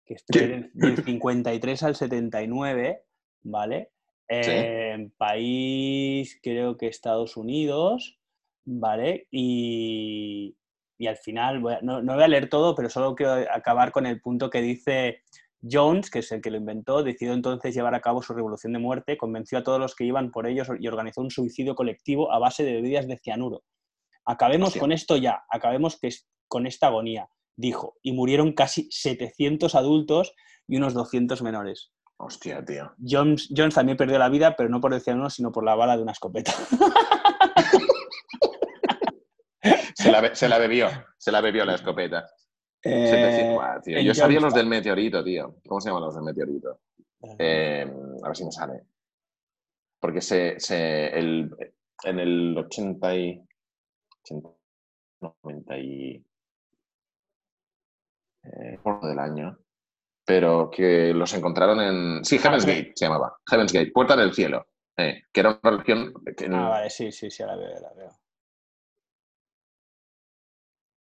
que Sí. del, del 53 al 79, ¿vale? Sí. Eh, país, creo que Estados Unidos, ¿vale? Y, y al final, voy a- no, no voy a leer todo, pero solo quiero acabar con el punto que dice Jones, que es el que lo inventó, decidió entonces llevar a cabo su revolución de muerte, convenció a todos los que iban por ellos y organizó un suicidio colectivo a base de bebidas de cianuro. Acabemos con esto ya, acabemos que es- con esta agonía, dijo, y murieron casi 700 adultos y unos 200 menores. Hostia, tío. Jones, Jones también perdió la vida, pero no por el cianuro, sino por la bala de una escopeta. Se la, se la bebió. Se la bebió la escopeta. Eh, Buah, tío. en Yo sabía los del meteorito, tío. ¿Cómo se llaman los del meteorito? Eh, a ver si me sale. Porque se, se- el- en el 80 y... 80, 90 y... eh, del año. Pero que los encontraron en... Sí, Heaven's Ah, Gate se llamaba. Heaven's Gate, Puerta del Cielo. eh, que era una religión... que en- Ah, vale, sí, sí, sí, ahora veo, ahora veo.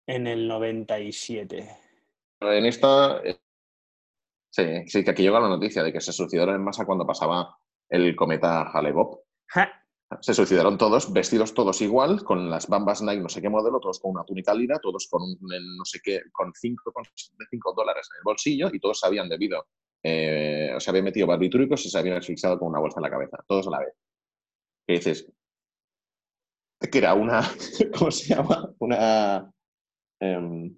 En el 97. En esta... eh, sí, sí, que aquí llegó la noticia de que se suicidaron en masa cuando pasaba el cometa Hale-Bopp. Ja, Se suicidaron todos, vestidos todos igual, con las bambas Nike, no sé qué modelo, todos con una túnica lila, todos con un, en no sé qué, con 5 dólares en el bolsillo y todos se habían debido, eh, o se habían metido barbitúricos y se habían asfixiado con una bolsa en la cabeza, todos a la vez. Y dices, que era una, ¿cómo se llama? Una, em,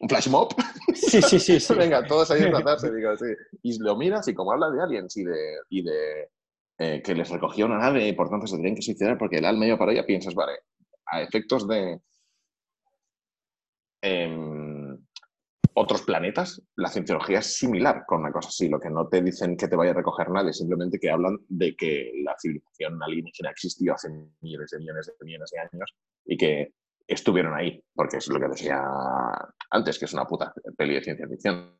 un flash mob. Sí, sí, sí. sí. Venga, todos ahí a tratarse, digo, sí. Y lo miras y como habla de aliens y de, y de eh, que les recogía una nave y por tanto se tendrían que suicidar porque el alma iba para ella, piensas, vale, a efectos de em, otros planetas, la cienciología es similar con una cosa así. Lo que no te dicen que te vaya a recoger nadie, simplemente que hablan de que la civilización alienígena existió hace miles de millones de millones de años y que estuvieron ahí, porque es lo que decía antes, que es una puta peli de ciencia ficción.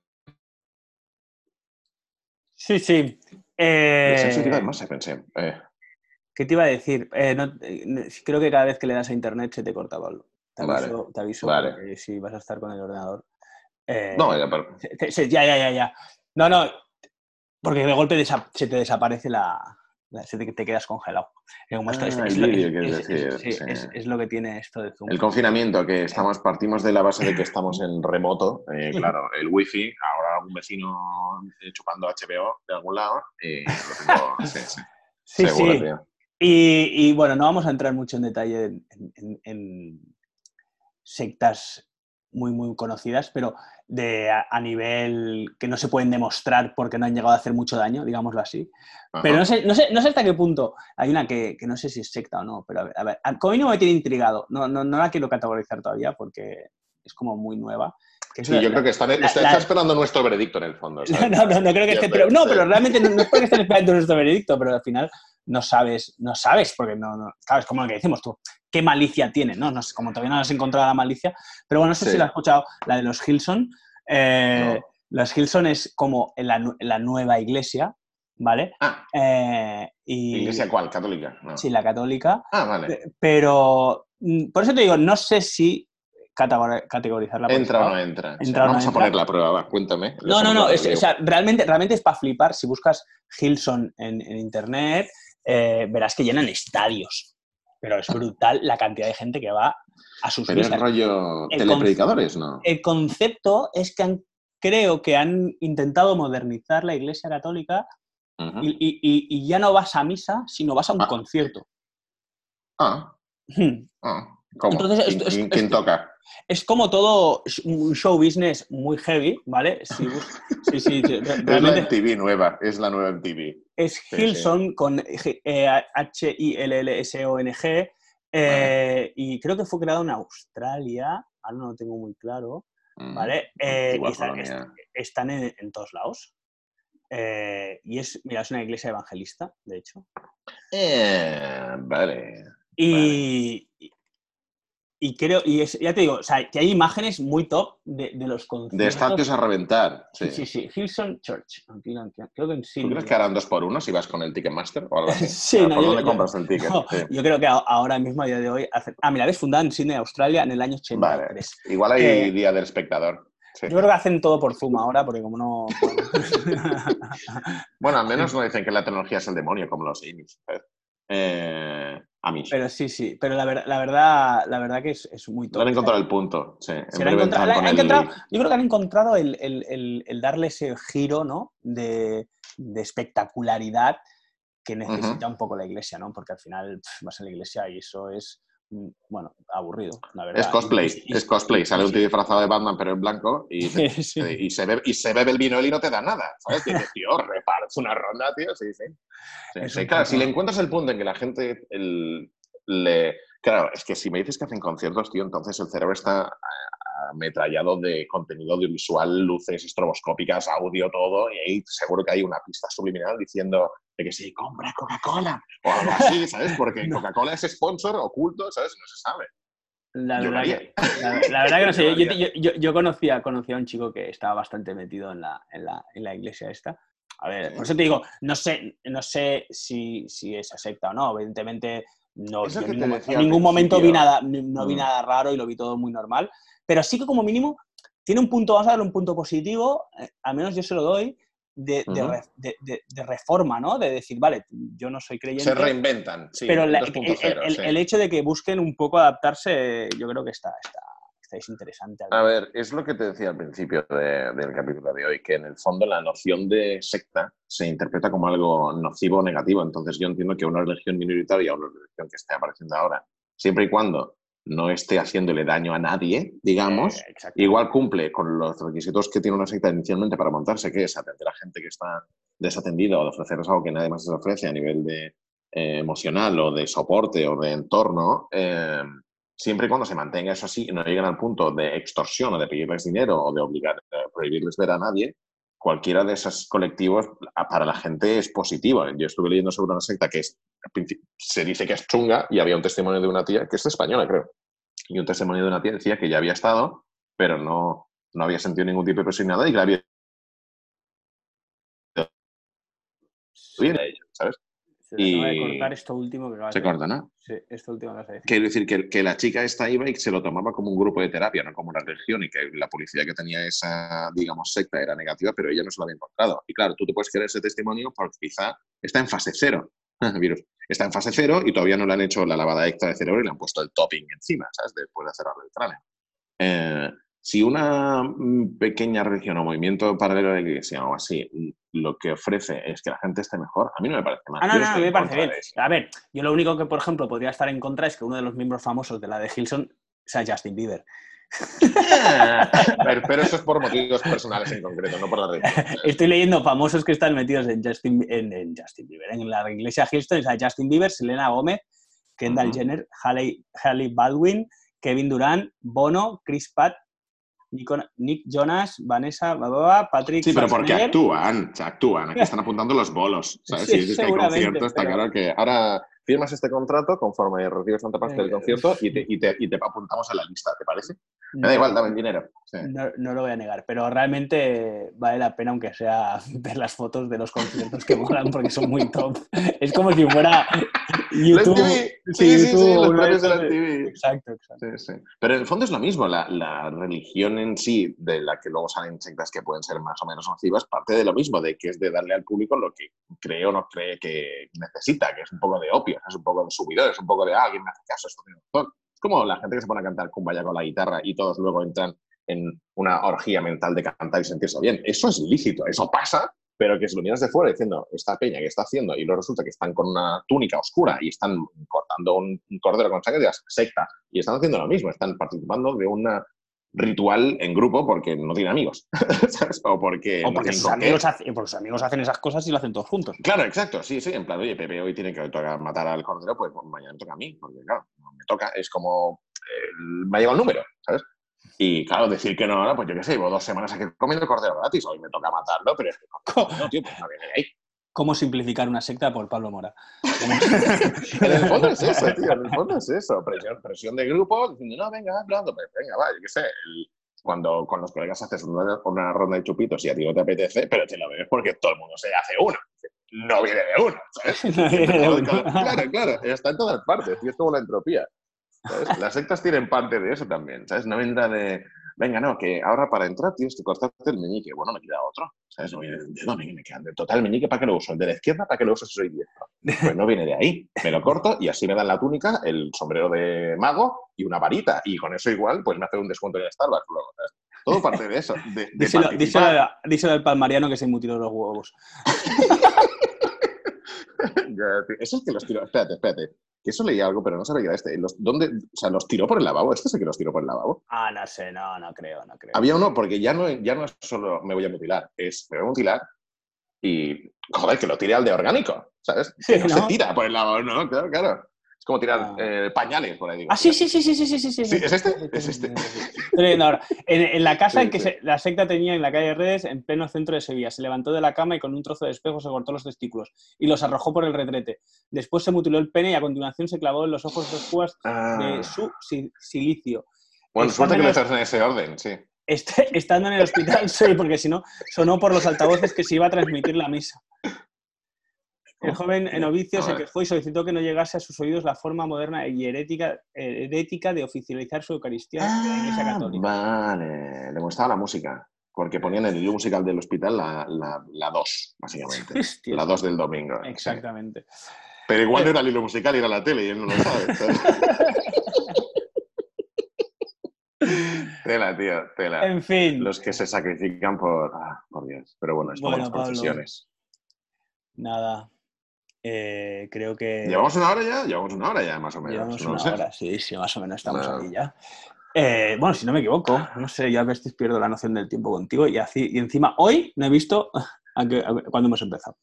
Sí, sí. Eh, masa, pensé. Eh, ¿Qué te iba a decir? Eh, no- creo que cada vez que le das a internet se te corta, Pablo. Te Vale, aviso, te aviso vale. si vas a estar con el ordenador. No, ya, pero- se- se- se- ya, ya, ya, ya. No, no, porque de golpe se te desaparece la... te, te quedas congelado. Eh, es, lo, que tiene esto de Zoom. el confinamiento, que estamos, partimos de la base de que estamos en remoto. eh, claro, el wifi, ahora algún vecino eh, chupando HBO de algún lado. Y lo tengo, sí, sí, Sí, seguro, sí. Y, y, bueno, no vamos a entrar mucho en detalle en, en- en sectas muy, muy conocidas, pero de a, a nivel que no se pueden demostrar porque no han llegado a hacer mucho daño, digámoslo así. Ajá. Pero no sé, no, sé, no sé hasta qué punto. Hay una que, que no sé si es secta o no, pero a ver, a ver. Como me tiene intrigado, no, no, no la quiero categorizar todavía porque es como muy nueva. La- yo creo que está, la- está- la- está esperando nuestro veredicto en el fondo. ¿sabes? no, no, no creo que Pero, no, pero realmente no, no es porque estén esperando nuestro veredicto, pero al final no sabes, no sabes, porque no, no sabes como lo que decimos tú, qué malicia tiene, ¿no? no sé, como todavía no has encontrado la malicia, pero bueno, no sé Sí. si la has escuchado, la de los Hilson. Eh, No. Los Hilson es como la, la nueva iglesia, ¿vale? Ah, Eh, y, ¿iglesia cuál? ¿Católica? No. Sí, la católica. Ah, vale. Pe- Pero mm, por eso te digo, no sé si categorizarla. ¿Entra o no entra? vamos a poner la prueba, va, cuéntame. No, no, no, o sea, realmente, realmente es para flipar. Si buscas Hilson en, internet, eh, verás que llenan estadios. Pero es brutal la cantidad de gente que va a sus Pero es rollo telepredicadores, ¿no? El concepto es que creo que han intentado modernizar la Iglesia Católica y, ya no vas a misa, sino vas a un ah. concierto. Ah. Hmm. ah. ¿Cómo? Entonces, ¿Quién, toca? Es como todo un show business muy heavy, ¿vale? Sí, sí, sí. es la MTV nueva, es la nueva MTV. Es Hilson con H-I-L-L-S-O-N-G eh, y creo que fue creado en Australia, ahora no lo tengo muy claro, mm, ¿vale? Eh, están, en, todos lados. Eh, y es, mira, es una iglesia evangelista, de hecho. vale. Y, y creo, y ya te digo, o sea, que hay imágenes muy top de, de los conciertos. De estadios a reventar. Sí, sí, sí. Hilson Church. Creo que sí. ¿Tú crees que harán dos por uno si vas con el Ticketmaster o algo así? sí, no, ¿Por dónde compras el ticket? Yo creo que ahora mismo, a día de hoy. Ah, mira, es fundada en Sydney, Australia, en el año 83. Vale. Igual hay Día del Espectador. Yo creo que hacen todo por Zoom ahora, porque como no. bueno, al menos no dicen que la tecnología es el demonio, como los Emmys. Eh, a mí. Pero sí, sí. Pero la, la verdad, la verdad que es, es muy top. han encontrado el punto, sí. yo creo que han encontrado el, darle ese giro, ¿no? De, espectacularidad que necesita un poco la iglesia, ¿no? Porque al final vas a la iglesia y eso es bueno, aburrido, la verdad. Es cosplay, es cosplay. Sale un tío disfrazado de Batman, pero en blanco, y, y, se bebe, y se bebe el vino y no te da nada. ¿Sabes? tío, repartes una ronda, tío. Sí, sí. claro, si le encuentras el punto en que la gente le. Claro, es que si me dices que hacen conciertos, tío, entonces el cerebro está ametrallado de contenido audiovisual, luces estroboscópicas, audio, todo, y ahí seguro que hay una pista subliminal diciendo de que sí, compra Coca-Cola o algo así, ¿sabes? Porque Coca-Cola es sponsor oculto, ¿sabes? No se sabe. La verdad, que, la, verdad, que, no sé. Yo, yo, conocía, a un chico que estaba bastante metido en la, en la, en la iglesia esta. A ver, por eso te digo, no sé, no sé si, si es secta o no. Evidentemente, no, en ningún, momento vi nada, no vi mm. nada raro y lo vi todo muy normal. Pero sí que como mínimo tiene un punto, vamos a darle un punto positivo, eh, al menos yo se lo doy, de, reforma, ¿no? De decir, vale, yo no soy creyente. Se reinventan, sí. Pero el, hecho de que busquen un poco adaptarse, yo creo que está, está, es interesante. A ver, es lo que te decía al principio del capítulo de hoy, que en el fondo la noción de secta se interpreta como algo nocivo o negativo. Entonces yo entiendo que una religión minoritaria o una religión que esté apareciendo ahora, siempre y cuando no esté haciéndole daño a nadie, digamos, eh, igual cumple con los requisitos que tiene una secta inicialmente para montarse, que es atender a gente que está desatendida o de ofrecerles algo que nadie más les ofrece a nivel de eh, emocional o de soporte o de entorno, eh, siempre y cuando se mantenga eso así y no lleguen al punto de extorsión o de pedirles dinero o de obligar, prohibirles ver a nadie, cualquiera de esos colectivos para la gente es positivo. Yo estuve leyendo sobre una secta que se dice que es chunga y había un testimonio de una tía, que es española creo, y un testimonio de una tía decía que ya había estado, pero no, no había sentido ningún tipo de presión nada y que la había... Bien ¿sabes? Se y... cortar esto último que Se corta, ¿no? Sí, esto último que vas a decir. Quiero decir que, que, la chica esta iba y se lo tomaba como un grupo de terapia, no como una religión, y que la policía que tenía esa, digamos, secta era negativa, pero ella no se lo había encontrado. Y claro, tú te puedes creer ese testimonio porque quizá está en fase cero, virus. Está en fase cero y todavía no le han hecho la lavada extra de cerebro y le han puesto el topping encima, ¿sabes? Después de cerrarle el cráneo. Eh, si una mm, pequeña religión o movimiento paralelo a la iglesia o así lo que ofrece es que la gente esté mejor, a mí no me parece mal. Ah, no, no, a mí me parece bien. A ver, yo lo único que, por ejemplo, podría estar en contra es que uno de los miembros famosos de la de Hilson sea Justin Bieber. pero, eso es por motivos personales en concreto, no por la religión. Estoy leyendo famosos que están metidos en Justin, en, Justin Bieber. En la iglesia Hilson es a Justin Bieber, Selena Gómez, Kendall Jenner, Halle Baldwin, Kevin Durant, Bono, Chris Pratt, Nick Jonas, Vanessa, Patrick. Sí, pero porque actúan, actúan, aquí están apuntando los bolos. ¿sabes? si es que hay concierto, está claro que ahora firmas este contrato conforme recibes tanta parte del eh, concierto y te, y, te, y te, apuntamos a la lista, ¿te parece? Me da igual, dame el dinero. No, no, lo voy a negar, pero realmente vale la pena, aunque sea ver las fotos de los conciertos que molan porque son muy top. Es como si fuera YouTube, TV. sí, Sí, sí, los premios de la TV. Exacto, exacto. Sí, sí. Pero en el fondo es lo mismo, la, la religión en sí, de la que luego salen sectas que pueden ser más o menos nocivas, parte de lo mismo, de que es de darle al público lo que cree o no cree que necesita, que es un poco de opio, es un poco de subidor, es un poco de, ah, alguien me hace caso, esto tiene razón. Es como la gente que se pone a cantar cumbaya con la guitarra y todos luego entran en una orgía mental de cantar y sentirse bien. Eso es ilícito, eso pasa, pero que si lo miras de fuera diciendo, esta peña que está haciendo, y luego resulta que están con una túnica oscura y están cortando un, cordero con sangre de la secta, y están haciendo lo mismo, están participando de un ritual en grupo porque no tienen amigos, ¿sabes? O porque, O no porque tienen sus, amigos hacen, porque sus amigos hacen esas cosas y lo hacen todos juntos. Claro, exacto, sí, sí, en plan, oye, Pepe hoy tiene que matar al cordero, pues, pues mañana me toca a mí, porque claro, no me toca, es como, eh, me ha llegado el número, ¿sabes? Y claro, decir que no, no, pues yo qué sé, llevo dos semanas aquí comiendo cordero gratis, hoy me toca matarlo, pero es que no, tío, pues no viene de ahí. ¿Cómo simplificar una secta por Pablo Mora? En el fondo es eso, tío, en el fondo es eso, presión, presión de grupo, diciendo, no, venga, hablando, pues venga, va, yo qué sé, el- cuando con los colegas haces una, una ronda de chupitos y a ti no te apetece, pero te lo bebes porque todo el mundo se hace uno, no viene de uno, ¿sabes? No viene de uno. Claro, claro, está en todas partes, y es como la entropía. ¿sabes? Las sectas tienen parte de eso también, ¿sabes? No vendrá de, venga, no, que ahora para entrar tienes que cortarte el meñique. Bueno, me queda otro, ¿sabes? No viene del dedo, me queda de total el meñique, ¿para qué lo uso? El de la izquierda, ¿para qué lo uso si soy diestro? Pues no viene de ahí, me lo corto y así me dan la túnica, el sombrero de mago y una varita, y con eso igual, pues me hace un descuento en el Starbucks luego, ¿sabes? Todo parte de eso, de, de Díselo, díselo, díselo al palmariano que se mutiló los huevos. Es que los tiró. Espérate, espérate. Que eso leía algo, pero no sabía que era este. Los, ¿dónde, o sea, los tiró por el lavabo. ¿Este es el que los tiró por el lavabo? Ah, no sé, no, no creo, no creo. Había uno, porque ya no, ya no es solo me voy a mutilar, es me voy a mutilar y, joder, que lo tire al de orgánico, ¿sabes? Que no, ¿no? se tira por el lavabo, no, claro, claro como tirar ah. eh, pañales por ahí. Digo. Ah, sí, sí, sí, sí, sí, sí, sí. sí, ¿Es este? Es este. En, la casa en que se, la secta tenía en la calle Redes, en pleno centro de Sevilla, se levantó de la cama y con un trozo de espejo se cortó los testículos y los arrojó por el retrete. Después se mutiló el pene y a continuación se clavó en los ojos dos cubas ah. de su silicio. Bueno, suerte que lo haces en ese orden, sí. Estando en el hospital, sí, porque si no, sonó por los altavoces que se iba a transmitir la misa. El joven novicio A se quejó y solicitó que no llegase a sus oídos la forma moderna y herética, herética de oficializar su Eucaristía de la Iglesia Ah, Católica. Vale, le gustaba la música. Porque ponían en el video musical del hospital la 2, la, la dos, básicamente. Hostia, La 2 del domingo. sí. Exactamente. Pero igual no era el hilo musical, era la tele y él no lo sabe. tela, tío, tela. En fin, Los que se sacrifican por. ah, por Dios. Pero bueno, es como Bueno, las Pablo. nada. Eh, creo que. ¿Llevamos una hora ya? Llevamos una hora ya, más o menos. Llevamos no una sé. hora, sí, sí, más o menos estamos ahí ya. Eh, bueno, si no me equivoco, no sé, ya a veces pierdo la noción del tiempo contigo y, así, y encima hoy no he visto a qué- a- cuándo hemos empezado.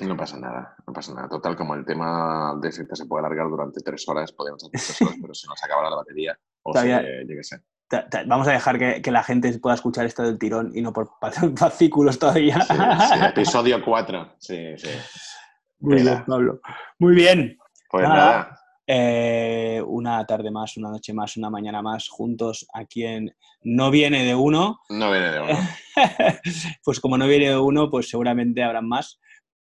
No pasa nada, no pasa nada. Total, como el tema de secta se puede alargar durante tres horas, podemos hacer tres horas, pero se nos acabará la batería. O Todavía- se, yo qué sé. Vamos a dejar que, que la gente pueda escuchar esto del tirón y no por fascículos todavía. Sí, sí, episodio 4. Sí, sí. Muy bien, Pablo. Muy bien. Pues Nada. nada, Eh, una tarde más, una noche más, una mañana más, juntos aquí en No viene de uno. no viene de uno. pues como no viene de uno, pues seguramente habrán más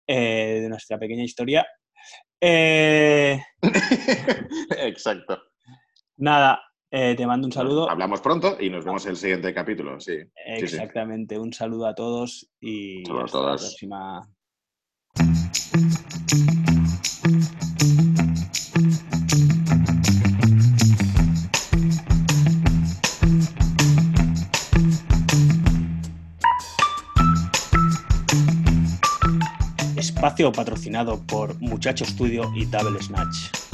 eh, de nuestra pequeña historia. Eh, Exacto. nada, te mando un saludo. Hablamos pronto y nos vemos en el siguiente capítulo, sí. sí, sí. Exactamente, un saludo a todos y a hasta la próxima. Patrocinado por Muchacho Studio y Table Snatch.